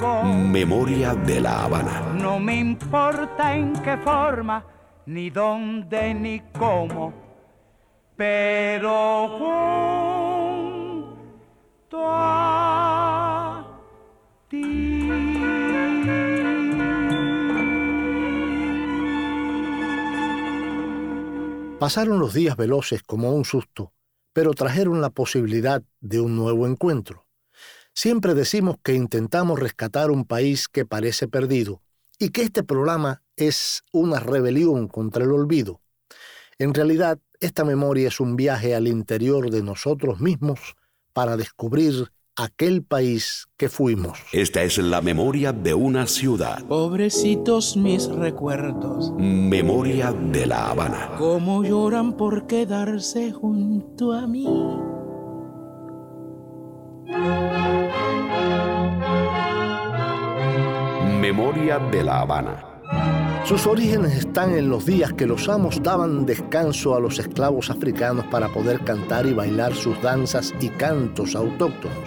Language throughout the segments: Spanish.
Memoria de la Habana. No me importa en qué forma, ni dónde, ni cómo. Pero junto a ti. Pasaron los días veloces como un susto, pero trajeron la posibilidad de un nuevo encuentro. Siempre decimos que intentamos rescatar un país que parece perdido y que este programa es una rebelión contra el olvido. En realidad, esta memoria es un viaje al interior de nosotros mismos para descubrir aquel país que fuimos. Esta es la memoria de una ciudad. Pobrecitos mis recuerdos. Memoria de la Habana. Cómo lloran por quedarse junto a mí. Memoria de la Habana. Sus orígenes están en los días que los amos daban descanso a los esclavos africanos para poder cantar y bailar sus danzas y cantos autóctonos.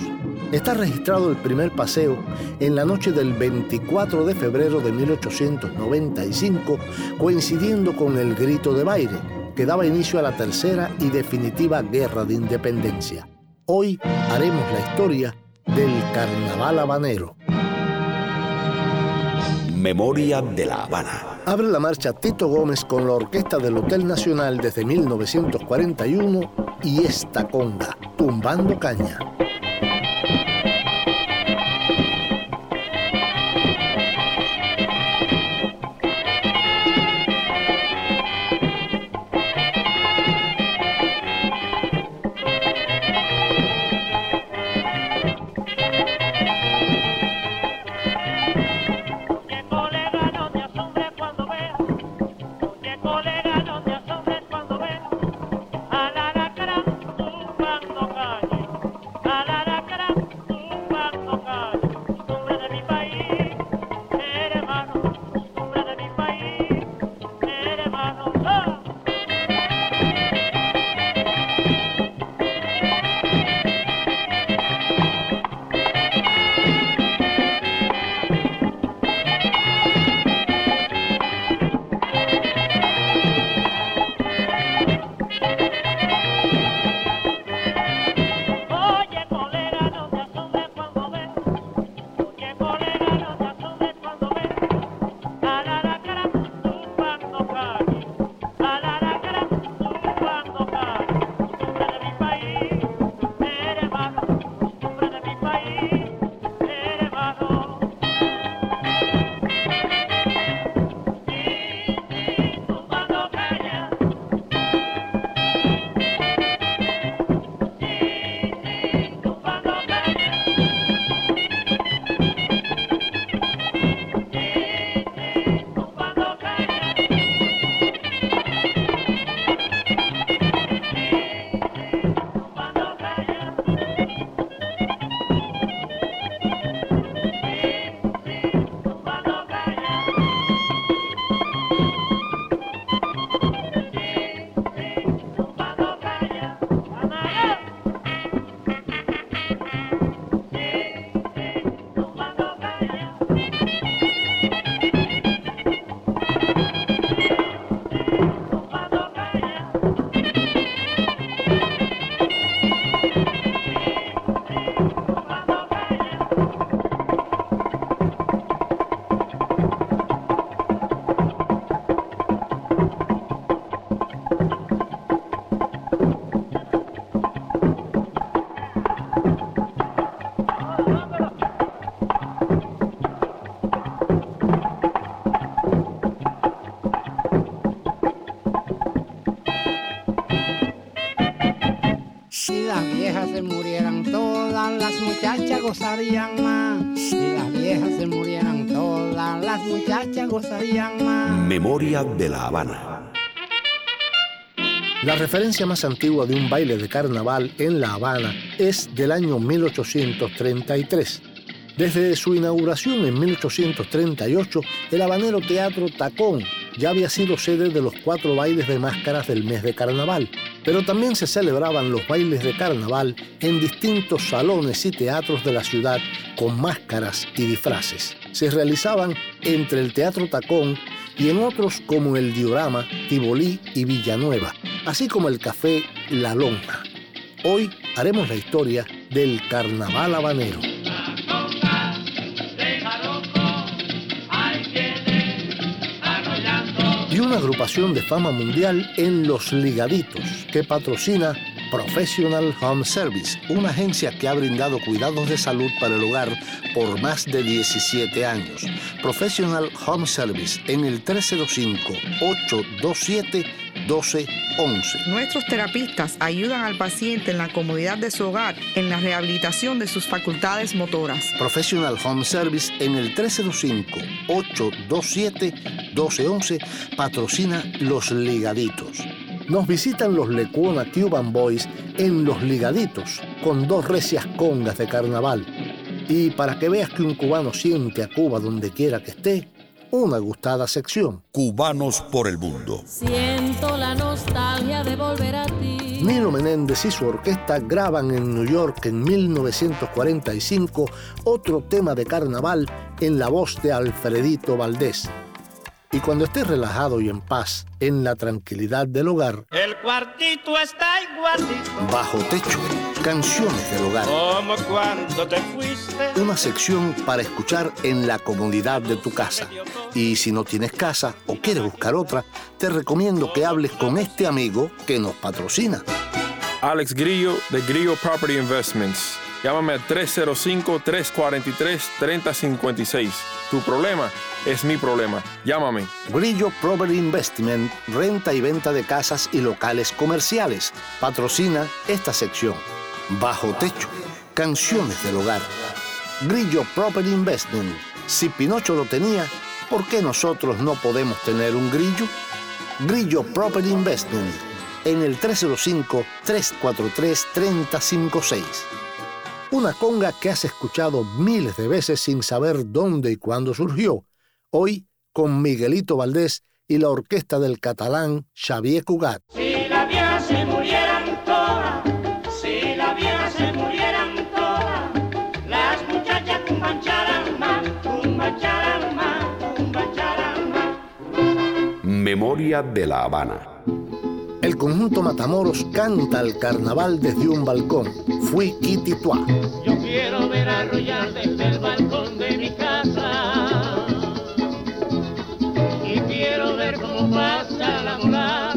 Está registrado el primer paseo en la noche del 24 de febrero de 1895, coincidiendo con el grito de baile, que daba inicio a la tercera y definitiva guerra de independencia. Hoy haremos la historia del carnaval habanero. Memoria de la Habana. Abre la marcha Tito Gómez con la orquesta del Hotel Nacional desde 1941 y esta conga, tumbando caña. Memoria de la Habana. La referencia más antigua de un baile de carnaval en La Habana es del año 1833. Desde su inauguración en 1838, el habanero Teatro Tacón ya había sido sede de los cuatro bailes de máscaras del mes de carnaval, pero también se celebraban los bailes de carnaval en distintos salones y teatros de la ciudad con máscaras y disfraces. Se realizaban entre el Teatro Tacón y en otros como el Diorama, Tibolí y Villanueva, así como el Café La Lonja. Hoy haremos la historia del Carnaval Habanero. Una agrupación de fama mundial en Los Ligaditos, que patrocina Professional Home Service, una agencia que ha brindado cuidados de salud para el hogar por más de 17 años. Professional Home Service en el 305-827-1211. Nuestros terapistas ayudan al paciente en la comodidad de su hogar en la rehabilitación de sus facultades motoras. Professional Home Service en el 305-827-1211 patrocina Los Ligaditos. Nos visitan los Lecuona Cuban Boys en Los Ligaditos, con dos recias congas de carnaval. Y para que veas que un cubano siente a Cuba donde quiera que esté, una gustada sección. Cubanos por el mundo. Siento la nostalgia de volver a ti. Nilo Menéndez y su orquesta graban en New York en 1945 otro tema de carnaval en la voz de Alfredito Valdés. Y cuando estés relajado y en paz, en la tranquilidad del hogar, El cuartito está igualito bajo techo, canciones del hogar. como cuando te fuiste. Una sección para escuchar en la comodidad de tu casa. Y si no tienes casa o quieres buscar otra, te recomiendo que hables con este amigo que nos patrocina. Alex Grillo de Grillo Property Investments. Llámame al 305-343-3056. Tu problema es mi problema. Llámame. Grillo Property Investment, renta y venta de casas y locales comerciales. Patrocina esta sección. Bajo techo, canciones del hogar. Grillo Property Investment. Si Pinocho lo tenía, ¿por qué nosotros no podemos tener un grillo? Grillo Property Investment. En el 305-343-3056. Una conga que has escuchado miles de veces sin saber dónde y cuándo surgió. Hoy con Miguelito Valdés y la orquesta del catalán Xavier Cugat. Si viejas se murieran todas, si viejas se murieran todas, las muchachas cumbancharan más, cumbancharan más, cumbancharan más. Memoria de la Habana. El conjunto Matamoros canta el carnaval desde un balcón. Fui Tua. Yo quiero ver arrollar desde el balcón de mi casa. Y quiero ver cómo pasa la mulata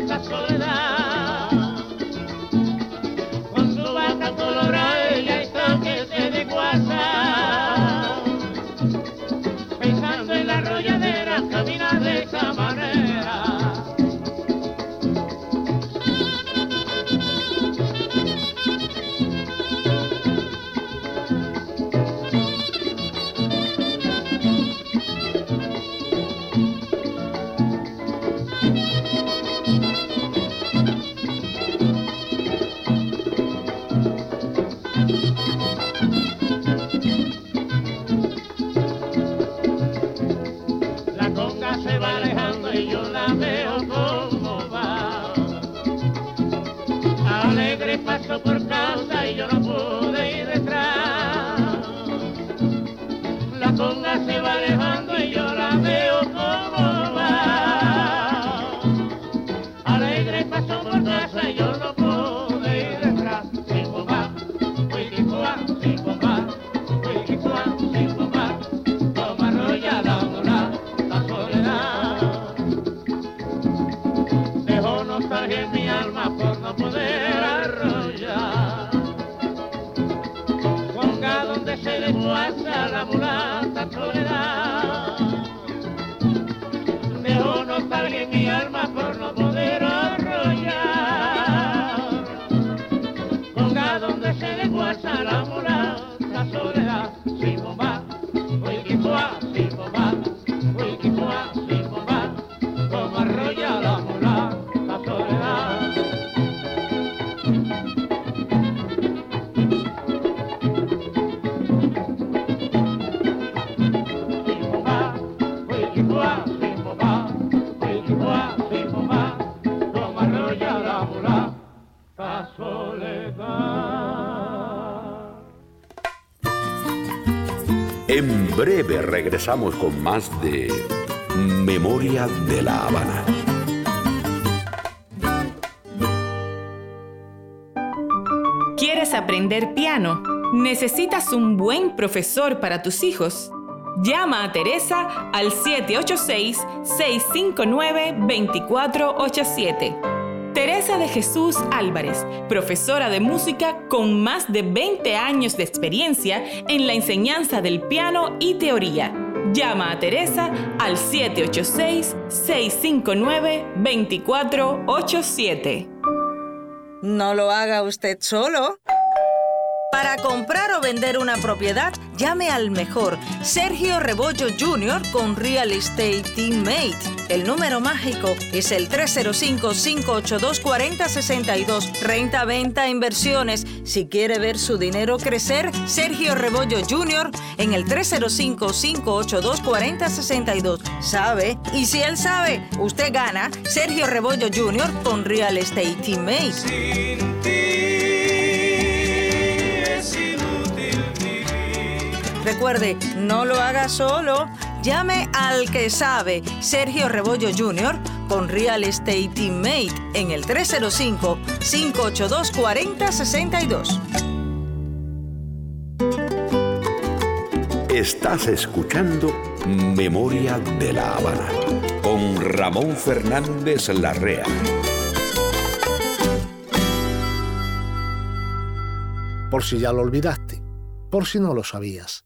Breve regresamos con más de Memoria de la Habana. ¿Quieres aprender piano? ¿Necesitas un buen profesor para tus hijos? Llama a Teresa al 786-659-2487. Teresa de Jesús Álvarez, profesora de música con más de 20 años de experiencia en la enseñanza del piano y teoría. Llama a Teresa al 786-659-2487. No lo haga usted solo. Para comprar o vender una propiedad, llame al mejor Sergio Rebollo Jr. con Real Estate Teammate. El número mágico es el 305-582-4062. Renta, venta, inversiones. Si quiere ver su dinero crecer, Sergio Rebollo Jr. en el 305-582-4062. ¿Sabe? Y si él sabe, usted gana Sergio Rebollo Jr. con Real Estate Teammate. Recuerde, no lo haga solo. Llame al que sabe, Sergio Rebollo Jr., con Real Estate Teammate en el 305-582-4062. Estás escuchando Memoria de la Habana con Ramón Fernández Larrea. Por si ya lo olvidaste, por si no lo sabías.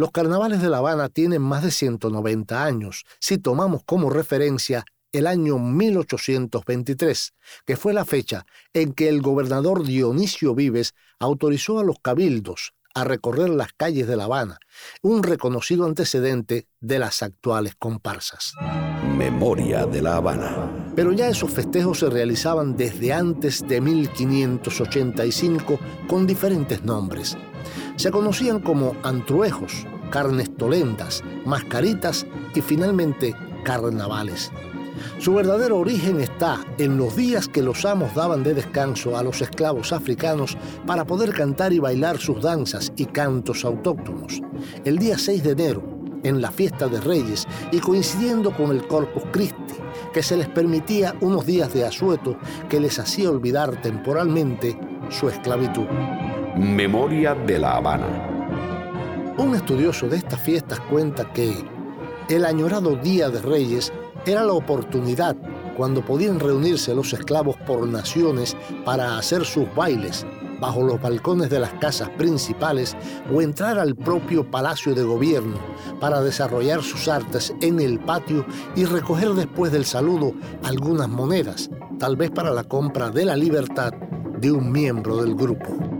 Los carnavales de La Habana tienen más de 190 años, si tomamos como referencia el año 1823, que fue la fecha en que el gobernador Dionisio Vives autorizó a los cabildos a recorrer las calles de La Habana, un reconocido antecedente de las actuales comparsas. Memoria de La Habana. Pero ya esos festejos se realizaban desde antes de 1585 con diferentes nombres. Se conocían como antruejos, carnes tolendas, mascaritas y finalmente carnavales. Su verdadero origen está en los días que los amos daban de descanso a los esclavos africanos para poder cantar y bailar sus danzas y cantos autóctonos. El día 6 de enero, en la fiesta de Reyes y coincidiendo con el Corpus Christi, que se les permitía unos días de asueto que les hacía olvidar temporalmente su esclavitud. Memoria de la Habana. Un estudioso de estas fiestas cuenta que el añorado Día de Reyes era la oportunidad cuando podían reunirse los esclavos por naciones para hacer sus bailes bajo los balcones de las casas principales o entrar al propio palacio de gobierno para desarrollar sus artes en el patio y recoger después del saludo algunas monedas, tal vez para la compra de la libertad de un miembro del grupo.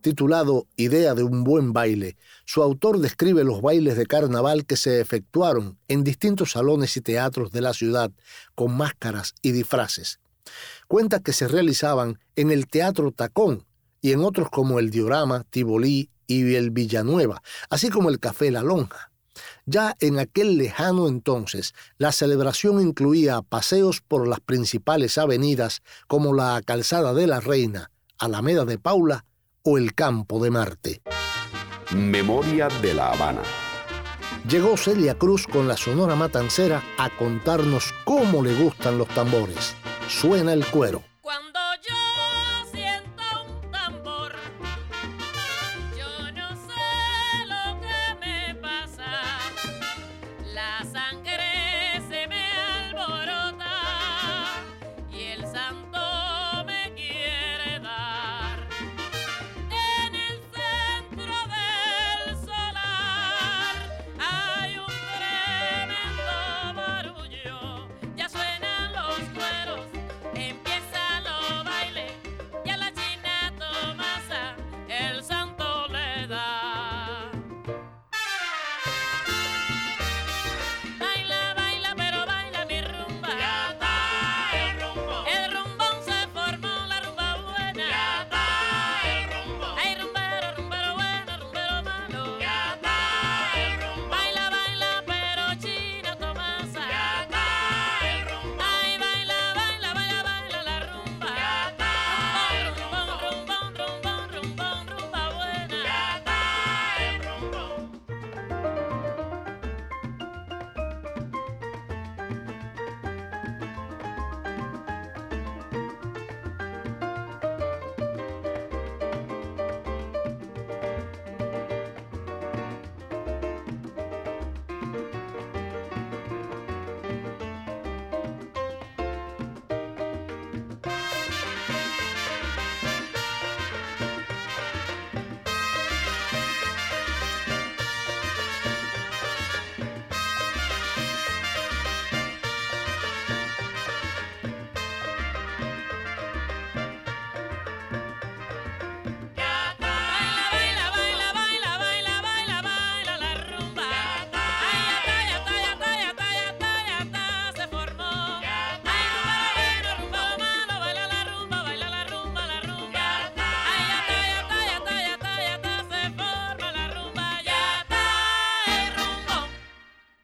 titulado Idea de un buen baile, su autor describe los bailes de carnaval que se efectuaron en distintos salones y teatros de la ciudad con máscaras y disfraces. Cuenta que se realizaban en el Teatro Tacón y en otros como el Diorama, Tibolí y el Villanueva, así como el Café La Lonja. Ya en aquel lejano entonces, la celebración incluía paseos por las principales avenidas como la Calzada de la Reina, Alameda de Paula o el Campo de Marte. Memoria de la Habana. Llegó Celia Cruz con la Sonora Matancera a contarnos cómo le gustan los tambores. Suena el cuero.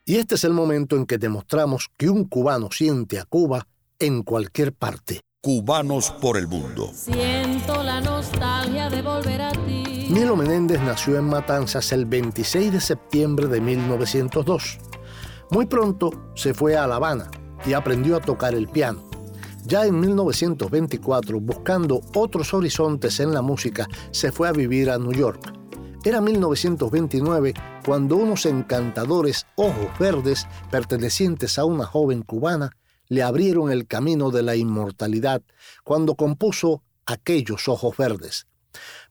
Y este es el momento en que demostramos que un cubano siente a Cuba en cualquier parte. Cubanos por el mundo. Siento la nostalgia de volver a ti. Nilo Menéndez nació en Matanzas el 26 de septiembre de 1902. Muy pronto se fue a La Habana y aprendió a tocar el piano. Ya en 1924, buscando otros horizontes en la música, se fue a vivir a New York. Era 1929 cuando unos encantadores ojos verdes pertenecientes a una joven cubana le abrieron el camino de la inmortalidad cuando compuso aquellos ojos verdes.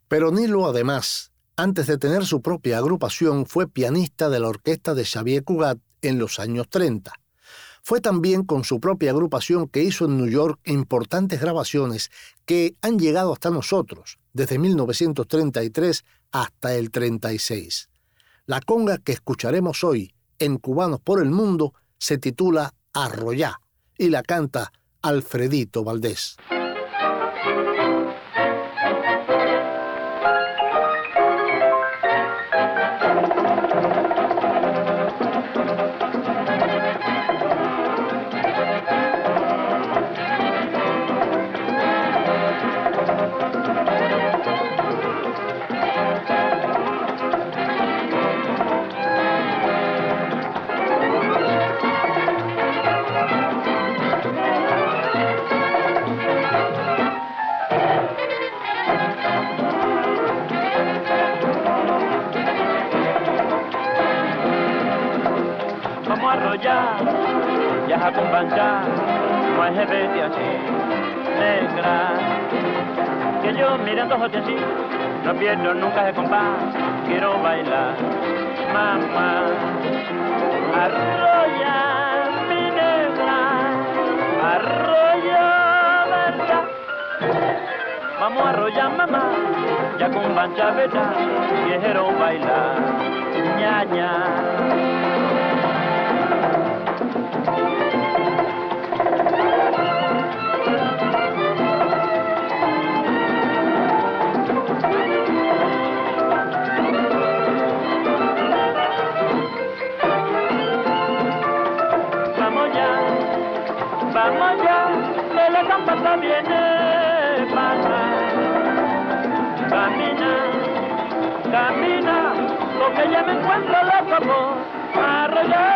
Pero Nilo además, antes de tener su propia agrupación, fue pianista de la orquesta de Xavier Cugat en los años 30. Fue también con su propia agrupación que hizo en New York importantes grabaciones que han llegado hasta nosotros desde 1933 hasta el 36. La conga que escucharemos hoy en Cubanos por el Mundo se titula Arroyá y la canta Alfredito Valdés. Ya a companchar, no hay jefe así, negra. Que yo mirando ojos así, no pierdo nunca de compás, quiero bailar, mamá. Arroya, mi negra, arroya, verdad. Vamos a arrollar, mamá, ya con pancha, verdad, quiero bailar, ñaña. Vamos encuentro loco por arrollar.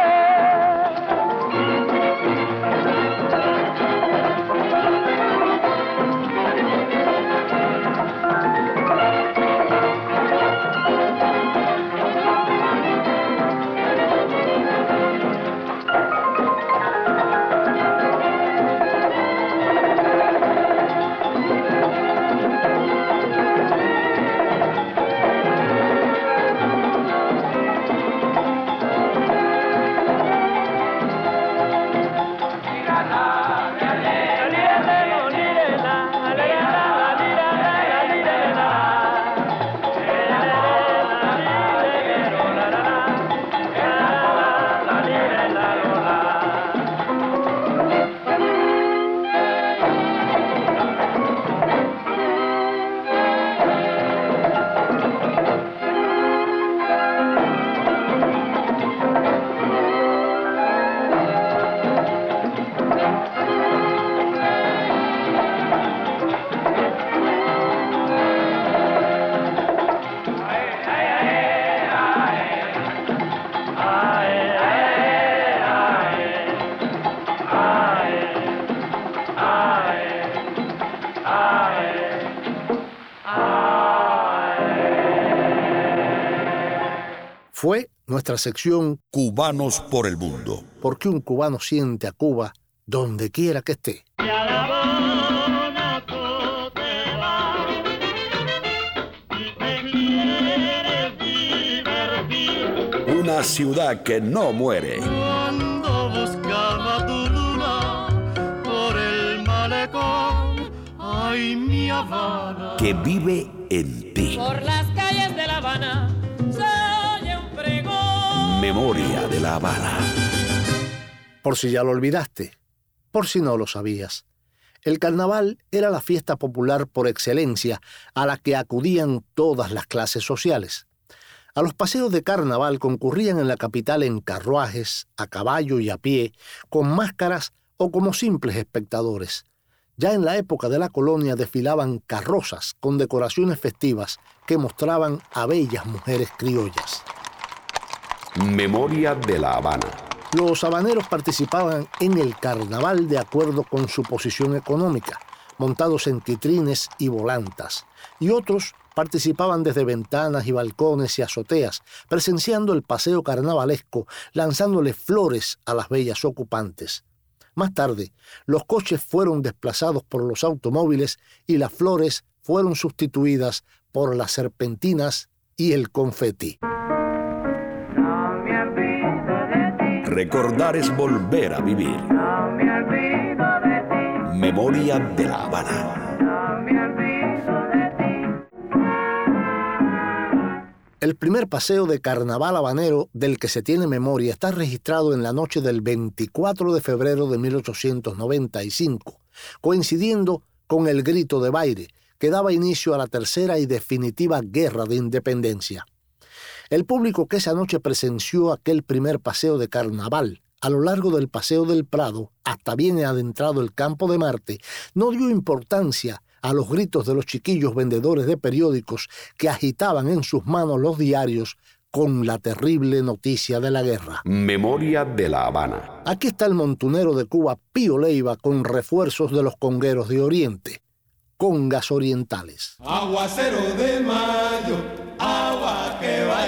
Nuestra sección Cubanos por el mundo. Porque un cubano siente a Cuba donde quiera que esté. Una ciudad que no muere. Cuando buscaba tu luna por el malecón, ay mi Habana. Que vive en ti. Por las calles de La Habana Memoria de la Habana. Por si ya lo olvidaste, por si no lo sabías. El carnaval era la fiesta popular por excelencia a la que acudían todas las clases sociales. A los paseos de carnaval concurrían en la capital en carruajes, a caballo y a pie, con máscaras o como simples espectadores. Ya en la época de la colonia desfilaban carrozas con decoraciones festivas que mostraban a bellas mujeres criollas. Memoria de la Habana. Los habaneros participaban en el carnaval de acuerdo con su posición económica, montados en quitrines y volantas, y otros participaban desde ventanas y balcones y azoteas, presenciando el paseo carnavalesco, lanzándole flores a las bellas ocupantes. Más tarde, los coches fueron desplazados por los automóviles y las flores fueron sustituidas por las serpentinas y el confeti. Recordar es volver a vivir. Memoria de la Habana. El primer paseo de carnaval habanero del que se tiene memoria está registrado en la noche del 24 de febrero de 1895, coincidiendo con el grito de baile que daba inicio a la tercera y definitiva guerra de independencia. El público que esa noche presenció aquel primer paseo de carnaval a lo largo del Paseo del Prado, hasta bien adentrado el campo de Marte, no dio importancia a los gritos de los chiquillos vendedores de periódicos que agitaban en sus manos los diarios con la terrible noticia de la guerra. Memoria de la Habana. Aquí está el montunero de Cuba, Pío Leiva, con refuerzos de los congueros de Oriente, congas orientales. Aguacero de mayo, agua que va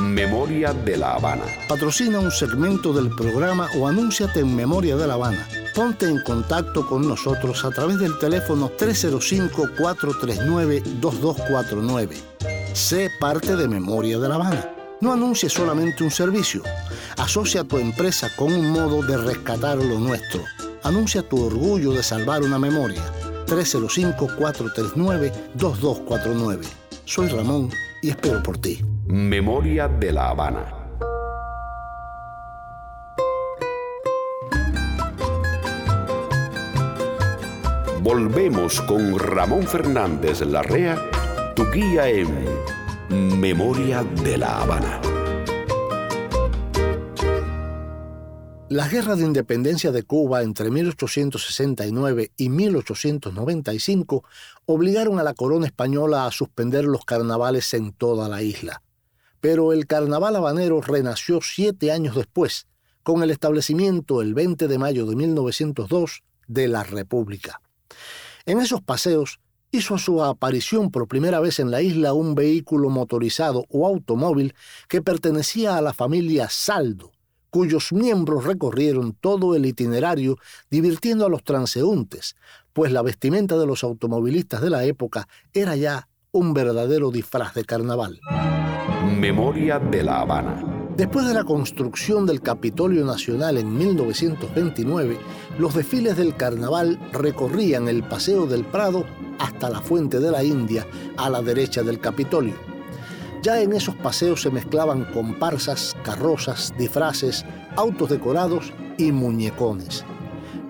Memoria de la Habana. Patrocina un segmento del programa o anúnciate en Memoria de la Habana. Ponte en contacto con nosotros a través del teléfono 305-439-2249. Sé parte de Memoria de la Habana. No anuncies solamente un servicio. Asocia tu empresa con un modo de rescatar lo nuestro. Anuncia tu orgullo de salvar una memoria. 305-439-2249. Soy Ramón y espero por ti. Memoria de la Habana. Volvemos con Ramón Fernández Larrea, tu guía en Memoria de la Habana. Las guerras de independencia de Cuba entre 1869 y 1895 obligaron a la corona española a suspender los carnavales en toda la isla. Pero el carnaval habanero renació siete años después, con el establecimiento el 20 de mayo de 1902 de la República. En esos paseos hizo su aparición por primera vez en la isla un vehículo motorizado o automóvil que pertenecía a la familia Saldo, cuyos miembros recorrieron todo el itinerario divirtiendo a los transeúntes, pues la vestimenta de los automovilistas de la época era ya un verdadero disfraz de carnaval. Memoria de la Habana. Después de la construcción del Capitolio Nacional en 1929, los desfiles del carnaval recorrían el Paseo del Prado hasta la Fuente de la India, a la derecha del Capitolio. Ya en esos paseos se mezclaban comparsas, carrozas, disfraces, autos decorados y muñecones.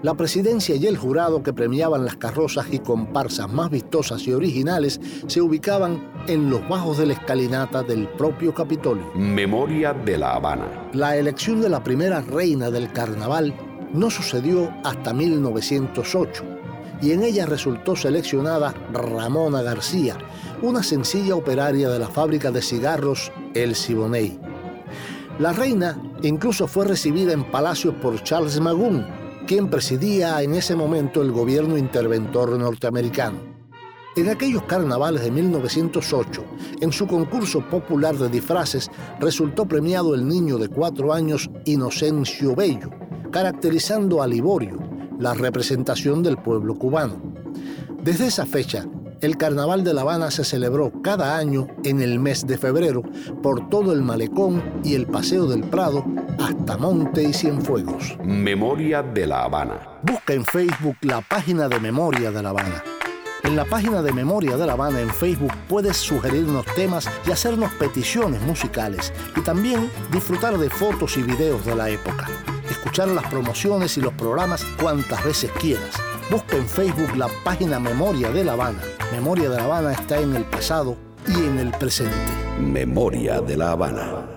La presidencia y el jurado que premiaban las carrozas y comparsas más vistosas y originales se ubicaban en los bajos de la escalinata del propio Capitolio. Memoria de la Habana. La elección de la primera reina del carnaval no sucedió hasta 1908 y en ella resultó seleccionada Ramona García, una sencilla operaria de la fábrica de cigarros El Siboney. La reina incluso fue recibida en palacios por Charles Magoon, quien presidía en ese momento el gobierno interventor norteamericano. En aquellos carnavales de 1908, en su concurso popular de disfraces, resultó premiado el niño de cuatro años Inocencio Bello, caracterizando a Liborio, la representación del pueblo cubano. Desde esa fecha, el Carnaval de La Habana se celebró cada año en el mes de febrero por todo el malecón y el Paseo del Prado hasta Monte y Cienfuegos. Memoria de La Habana. Busca en Facebook la página de Memoria de La Habana. En la página de Memoria de La Habana en Facebook puedes sugerirnos temas y hacernos peticiones musicales y también disfrutar de fotos y videos de la época. Escuchar las promociones y los programas cuantas veces quieras. Busca en Facebook la página Memoria de La Habana. Memoria de La Habana está en el pasado y en el presente. Memoria de La Habana.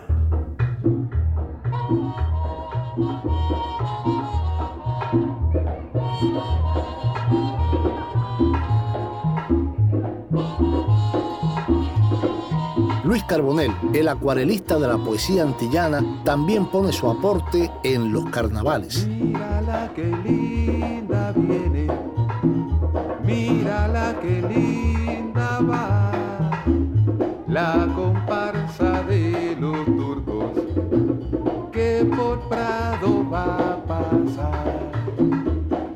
Luis Carbonell, el acuarelista de la poesía antillana, también pone su aporte en los carnavales. Mírala que linda viene, mírala que linda va, la comparsa de los turcos que por Prado va a pasar.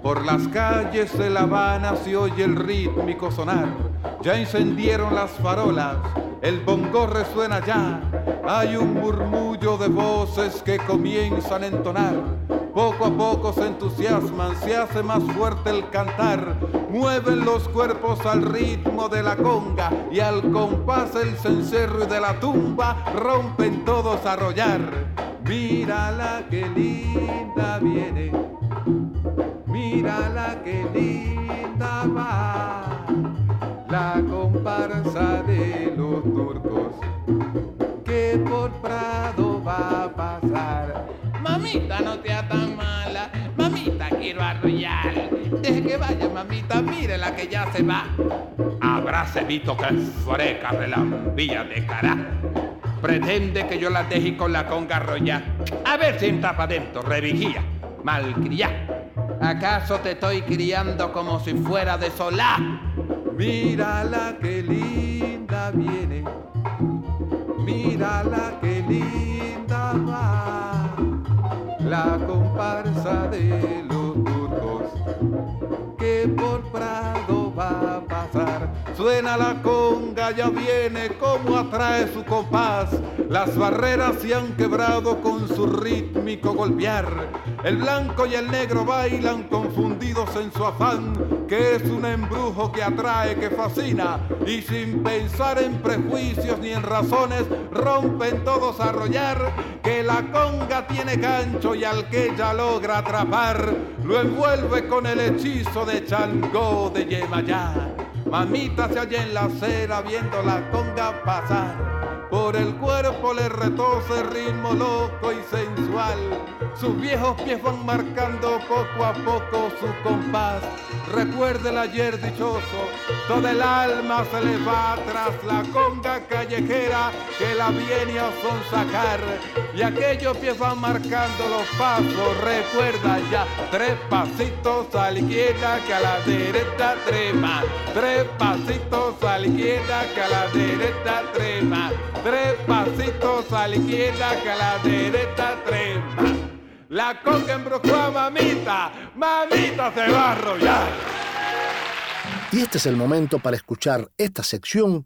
Por las calles de La Habana se oye el rítmico sonar, ya encendieron las farolas el bongo resuena ya, hay un murmullo de voces que comienzan a entonar. Poco a poco se entusiasman, se hace más fuerte el cantar, mueven los cuerpos al ritmo de la conga y al compás el cencerro de la tumba rompen todos a arrollar. Mírala que linda viene, mírala que linda va la comparsa de los turcos que por Prado va a pasar. Mamita, no te tan mala, mamita, quiero arrollar. Deje que vaya, mamita, mire la que ya se va. Abrace, Vito, que freca relambía de cara. Pretende que yo la deje con la conga arrollar. A ver si entra para adentro, revigía, malcriá. ¿Acaso te estoy criando como si fuera de solá? Mírala que linda viene, mírala que linda va, la comparsa de por Prado va a pasar. Suena la conga, ya viene como atrae su compás. Las barreras se han quebrado con su rítmico golpear. El blanco y el negro bailan confundidos en su afán, que es un embrujo que atrae, que fascina, y sin pensar en prejuicios ni en razones, rompen todos a arrollar, que la conga tiene gancho y al que ella logra atrapar, lo envuelve con el hechizo de Changó de Yemayá. Mamita se halla en la acera viendo la conga pasar. Por el cuerpo le retose ritmo loco y sensual. Sus viejos pies van marcando poco a poco su compás. Recuerde el ayer dichoso, todo el alma se le va tras la conga callejera que la viene a sonsacar. Y aquellos pies van marcando los pasos, recuerda ya, tres pasitos a la izquierda que a la derecha trema. Tres pasitos a la izquierda que a la derecha trema. Tres pasitos a la izquierda que a la derecha trema. La conga embrujó a mamita, mamita se va a arrollar. Y este es el momento para escuchar esta sección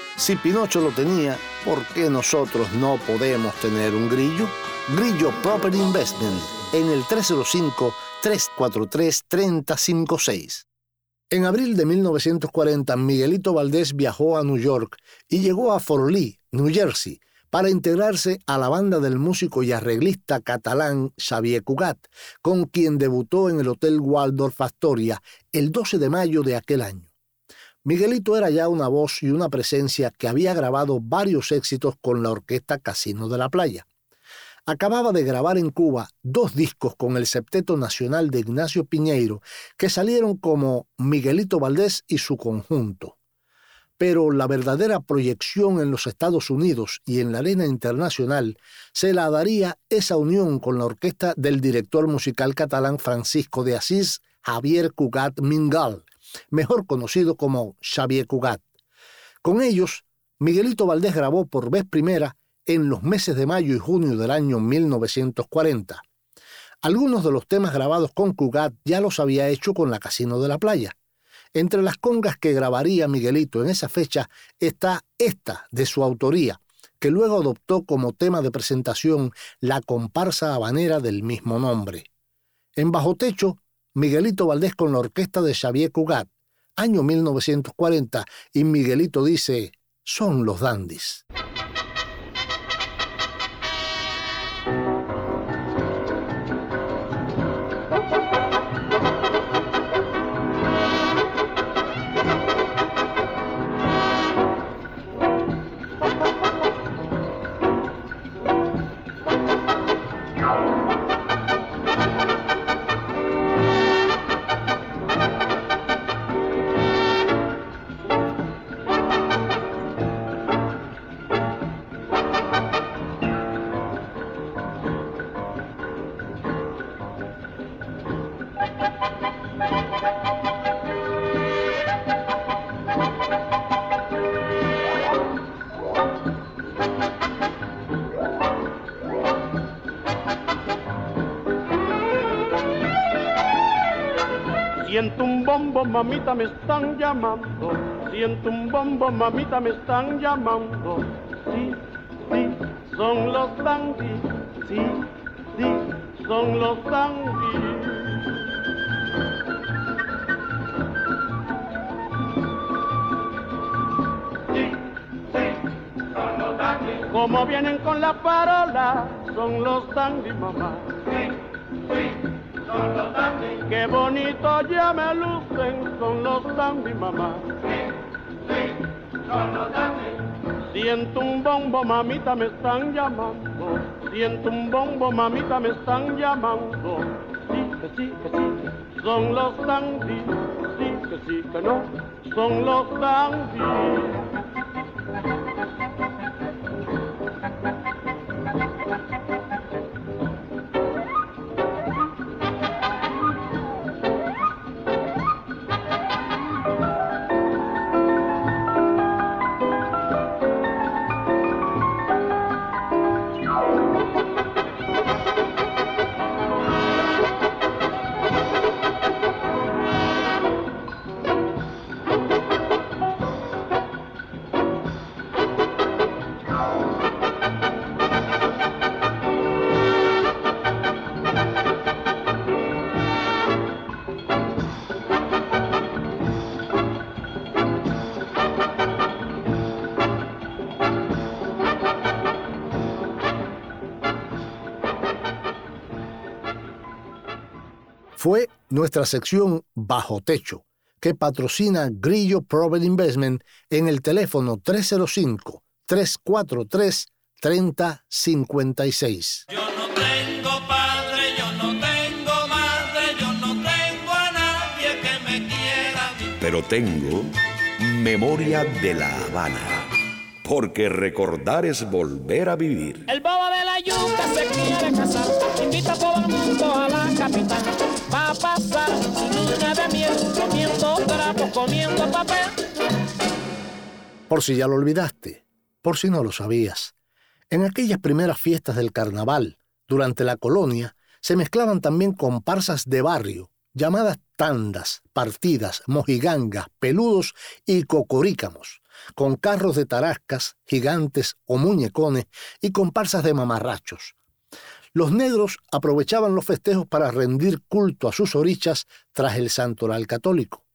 Si Pinocho lo tenía, ¿por qué nosotros no podemos tener un grillo? Grillo Property Investment en el 305-343-3056. En abril de 1940, Miguelito Valdés viajó a New York y llegó a Fort Lee, New Jersey, para integrarse a la banda del músico y arreglista catalán Xavier Cugat, con quien debutó en el Hotel Waldorf Astoria el 12 de mayo de aquel año. Miguelito era ya una voz y una presencia que había grabado varios éxitos con la orquesta Casino de la Playa. Acababa de grabar en Cuba dos discos con el Septeto Nacional de Ignacio Piñeiro que salieron como Miguelito Valdés y su conjunto. Pero la verdadera proyección en los Estados Unidos y en la arena internacional se la daría esa unión con la orquesta del director musical catalán Francisco de Asís, Javier Cugat Mingal, mejor conocido como Xavier Cugat. Con ellos, Miguelito Valdés grabó por vez primera en los meses de mayo y junio del año 1940. Algunos de los temas grabados con Cugat ya los había hecho con la Casino de la Playa. Entre las congas que grabaría Miguelito en esa fecha está esta de su autoría, que luego adoptó como tema de presentación la comparsa habanera del mismo nombre. En Bajo Techo, Miguelito Valdés con la orquesta de Xavier Cugat, año 1940, y Miguelito dice, son los dandis. Están llamando. Siento un bombo, mamita, me están llamando. Sí, sí, son los dandy. Sí, sí, son los dandy. Sí, sí, son los dandy. Como vienen con la parola, son los dandy, mamá. Qué bonito ya me lucen, son los dandy, mamá. Siento un bombo, mamita, me están llamando. Siento un bombo, mamita, me están llamando. Sí, que sí, que sí, son los dandy. Sí, que sí, que no, son los dandy. Nuestra sección Bajo Techo, que patrocina Grillo Private Investment en el teléfono 305-343-3056. Yo no tengo padre, yo no tengo madre, yo no tengo a nadie que me quiera. Pero tengo memoria de La Habana. Porque recordar es volver a vivir. El bobo de la yuca se quiere casar, invita a todo el mundo a la capital. Va a pasar su luna de miel, comiendo trapos, comiendo papel. Por si ya lo olvidaste, por si no lo sabías. En aquellas primeras fiestas del carnaval, durante la colonia, se mezclaban también comparsas de barrio, llamadas tandas, partidas, mojigangas, peludos y cocorícamos, con carros de tarascas, gigantes o muñecones y comparsas de mamarrachos. Los negros aprovechaban los festejos para rendir culto a sus orichas tras el santoral católico.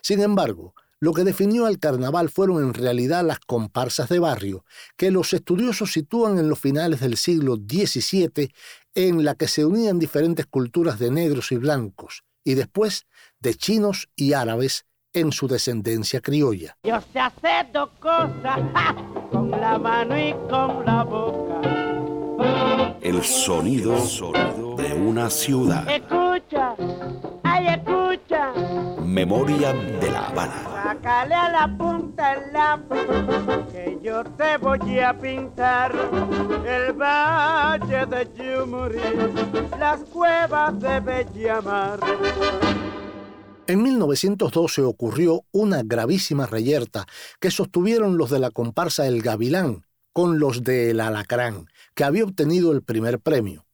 Sin embargo, lo que definió al carnaval fueron en realidad las comparsas de barrio, que los estudiosos sitúan en los finales del siglo XVII, en la que se unían diferentes culturas de negros y blancos, y después de chinos y árabes en su descendencia criolla. Yo sé hacer dos cosas, ¡ja! con la mano y con la boca. El sonido de una ciudad. Escucha, ay, escucha. Memoria de La Habana. Sácale a la punta el lápiz, que yo te voy a pintar el valle de Yumurí, las cuevas de Bellamar. En 1912 ocurrió una gravísima reyerta que sostuvieron los de la comparsa El Gavilán con los de El Alacrán, que había obtenido el primer premio.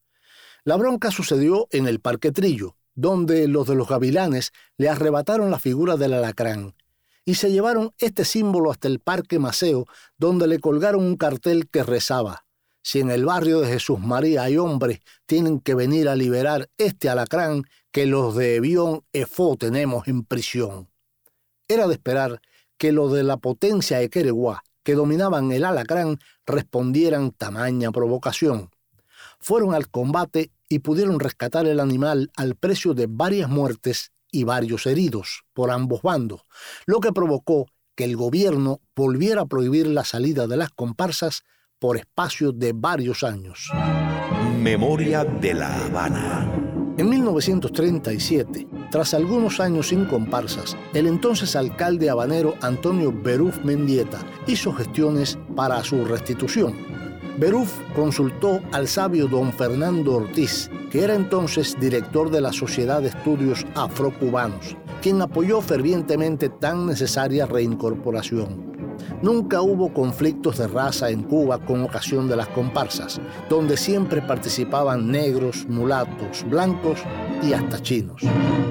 La bronca sucedió en el Parque Trillo, donde los de los gavilanes le arrebataron la figura del alacrán y se llevaron este símbolo hasta el Parque Maceo, donde le colgaron un cartel que rezaba, si en el barrio de Jesús María hay hombres, tienen que venir a liberar este alacrán que los de Evión Efó tenemos en prisión. Era de esperar que los de la potencia de que dominaban el alacrán, respondieran tamaña provocación. Fueron al combate y pudieron rescatar el animal al precio de varias muertes y varios heridos por ambos bandos, lo que provocó que el gobierno volviera a prohibir la salida de las comparsas por espacio de varios años. Memoria de La Habana. En 1937, tras algunos años sin comparsas, el entonces alcalde habanero Antonio Beruf Mendieta hizo gestiones para su restitución. Beruf consultó al sabio don Fernando Ortiz, que era entonces director de la Sociedad de Estudios Afrocubanos, quien apoyó fervientemente tan necesaria reincorporación. Nunca hubo conflictos de raza en Cuba con ocasión de las comparsas, donde siempre participaban negros, mulatos, blancos y hasta chinos.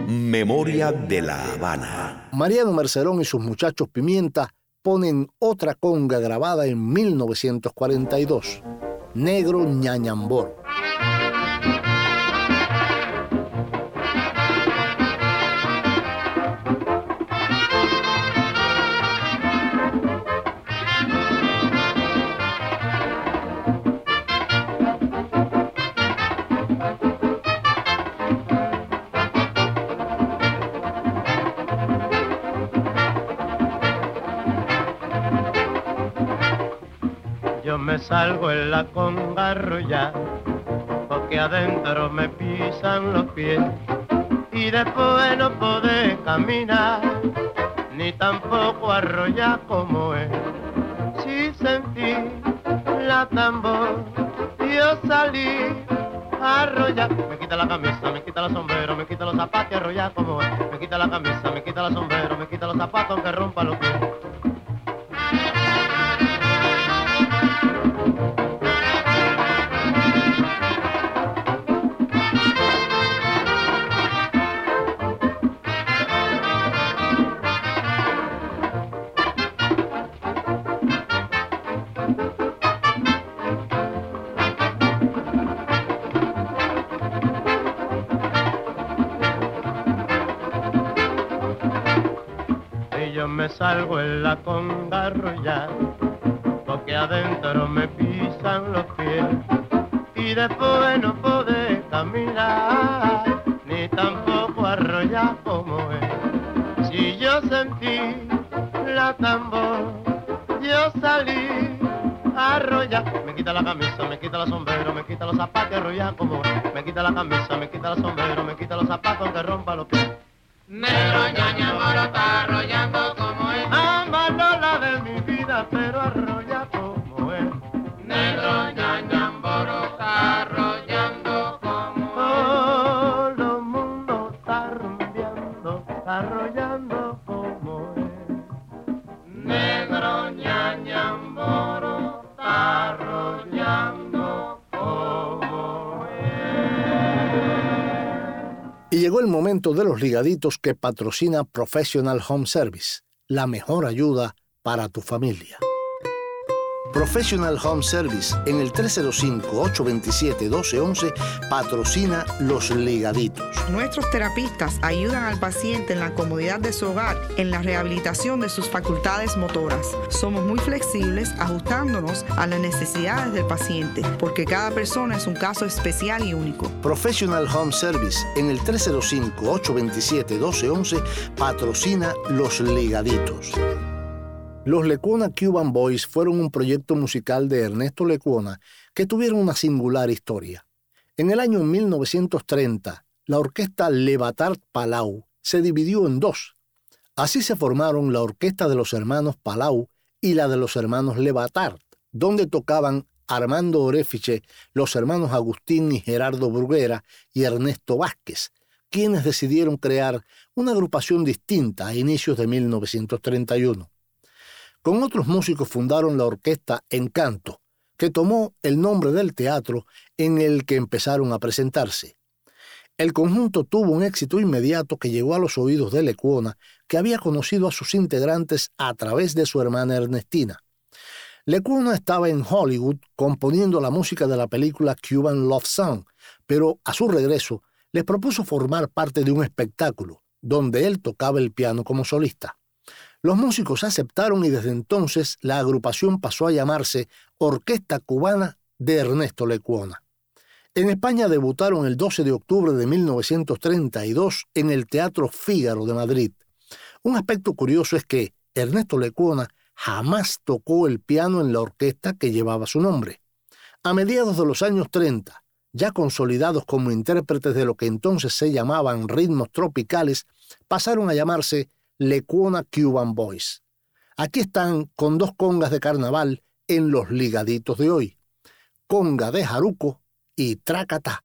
Memoria de la Habana. Mariano Mercerón y sus muchachos Pimienta ponen otra conga grabada en 1942, Negro Ñañambor. Salgo en la conga ya, porque adentro me pisan los pies y después no podés caminar, ni tampoco arrollar como es. Si sentí la tambor, yo salí a arrollar, me quita la camisa, me quita los sombreros, me quita los zapatos y arrollar como es. Me quita la camisa, me quita los sombreros, me quita los zapatos aunque rompa los pies. Salgo en la conga ya, porque adentro me pisan los pies y después no podés caminar, ni tampoco arrollar como es. Si yo sentí la tambor, yo salí a arrollar, me quita la camisa, me quita los sombrero, me quita los zapatos, arrollar como es. Me quita la camisa, me quita los sombrero, me quita los zapatos, aunque rompa los pies. Negro ñaña arrollando momento de los ligaditos que patrocina Professional Home Service, la mejor ayuda para tu familia. Professional Home Service en el 305-827-1211 patrocina Los Ligaditos. Nuestros terapistas ayudan al paciente en la comodidad de su hogar, en la rehabilitación de sus facultades motoras. Somos muy flexibles ajustándonos a las necesidades del paciente, porque cada persona es un caso especial y único. Professional Home Service en el 305-827-1211 patrocina Los Ligaditos. Los Lecuona Cuban Boys fueron un proyecto musical de Ernesto Lecuona que tuvieron una singular historia. En el año 1930, la orquesta Levatart Palau se dividió en dos. Así se formaron la orquesta de los hermanos Palau y la de los hermanos Levatart, donde tocaban Armando Orefiche, los hermanos Agustín y Gerardo Bruguera y Ernesto Vázquez, quienes decidieron crear una agrupación distinta a inicios de 1931. Con otros músicos fundaron la orquesta Encanto, que tomó el nombre del teatro en el que empezaron a presentarse. El conjunto tuvo un éxito inmediato que llegó a los oídos de Lecuona, que había conocido a sus integrantes a través de su hermana Ernestina. Lecuona estaba en Hollywood componiendo la música de la película Cuban Love Song, pero a su regreso les propuso formar parte de un espectáculo, donde él tocaba el piano como solista. Los músicos aceptaron y desde entonces la agrupación pasó a llamarse Orquesta Cubana de Ernesto Lecuona. En España debutaron el 12 de octubre de 1932 en el Teatro Fígaro de Madrid. Un aspecto curioso es que Ernesto Lecuona jamás tocó el piano en la orquesta que llevaba su nombre. A mediados de los años 30, ya consolidados como intérpretes de lo que entonces se llamaban ritmos tropicales, pasaron a llamarse Lecuona Cuban Boys. Aquí están con dos congas de carnaval en los ligaditos de hoy. Conga de Jaruco y Tracatá.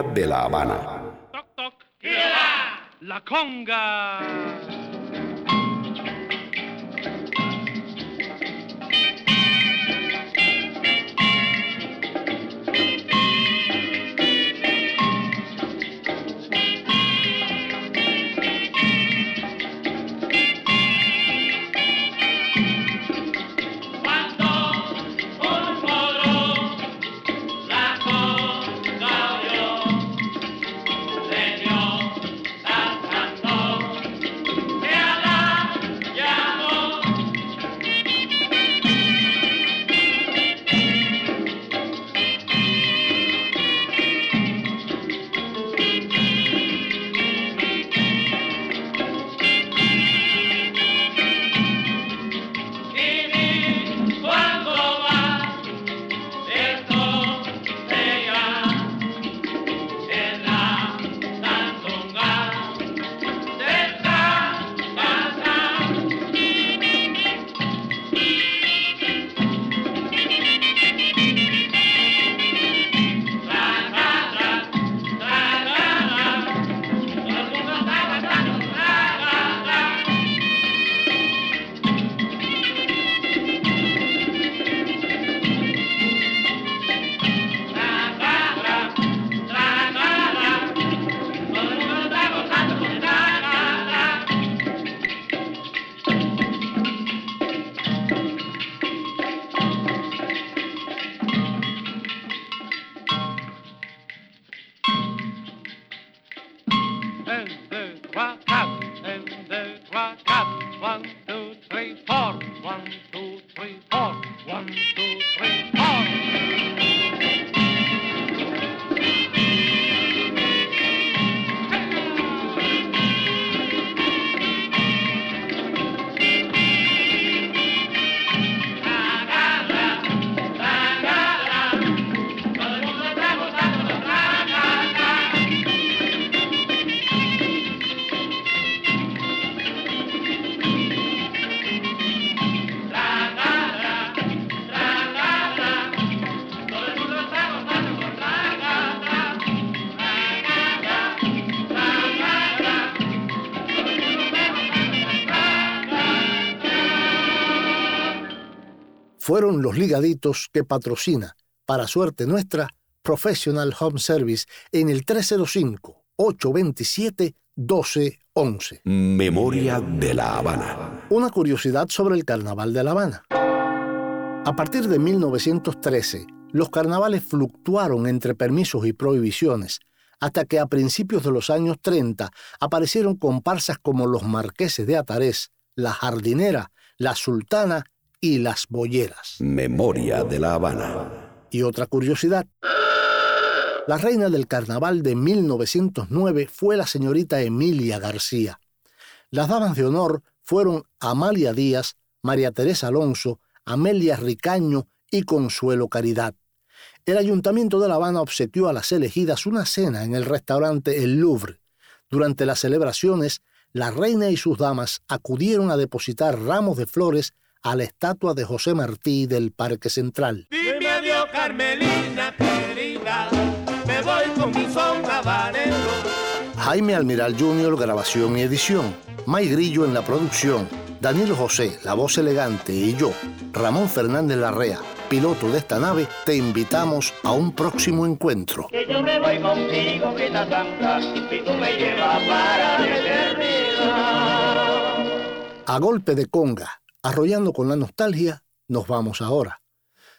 De la Habana. Fueron los ligaditos que patrocina, para suerte nuestra, Professional Home Service en el 305-827-1211. Memoria de la Habana. Una curiosidad sobre el Carnaval de La Habana. A partir de 1913, los carnavales fluctuaron entre permisos y prohibiciones, hasta que a principios de los años 30 aparecieron comparsas como los Marqueses de Atarés, la Jardinera, la Sultana y las Bolleras. Memoria de La Habana. Y otra curiosidad. La reina del carnaval de 1909 fue la señorita Emilia García. Las damas de honor fueron Amalia Díaz, María Teresa Alonso, Amelia Ricaño y Consuelo Caridad. El ayuntamiento de La Habana obsequió a las elegidas una cena en el restaurante El Louvre. Durante las celebraciones, la reina y sus damas acudieron a depositar ramos de flores a la estatua de José Martí del Parque Central. Dime adiós, Carmelina querida, me voy con mi son. Jaime Almiral Jr., grabación y edición. May Grillo en la producción. Danilo José, la voz elegante, y yo, Ramón Fernández Larrea, piloto de esta nave, te invitamos a un próximo encuentro. Que yo me voy contigo, que la santa, y tú me llevas para la eternidad. A golpe de conga, Arrollando con la nostalgia, nos vamos ahora.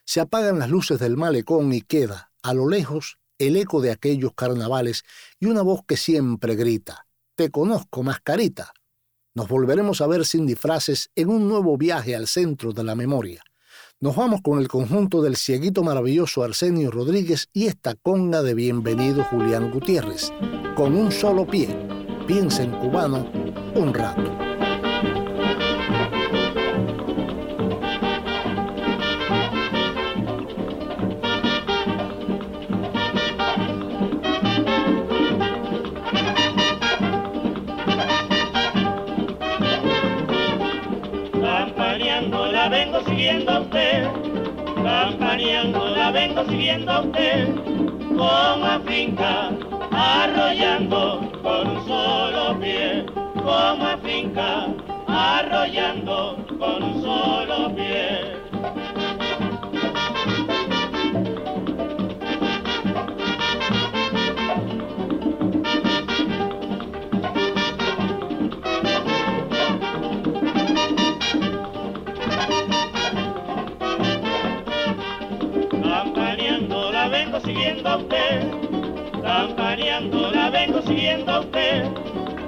Se apagan las luces del malecón y queda, a lo lejos, el eco de aquellos carnavales y una voz que siempre grita, Te conozco, mascarita. Nos volveremos a ver sin disfraces en un nuevo viaje al centro de la memoria. Nos vamos con el conjunto del cieguito maravilloso Arsenio Rodríguez y esta conga de bienvenido Julián Gutiérrez. Con un solo pie, piensa en cubano un rato. Siguiendo a usted, campaneando la vengo siguiendo a usted, como afinca, arrollando con un solo pie, como afinca, arrollando con un solo pie. vengo siguiendo a usted, campaneando la vengo siguiendo a usted,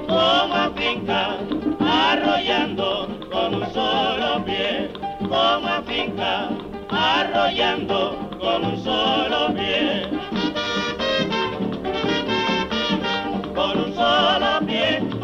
como finca, arrollando con un solo pie, como finca, arrollando con un solo pie. Con un solo pie.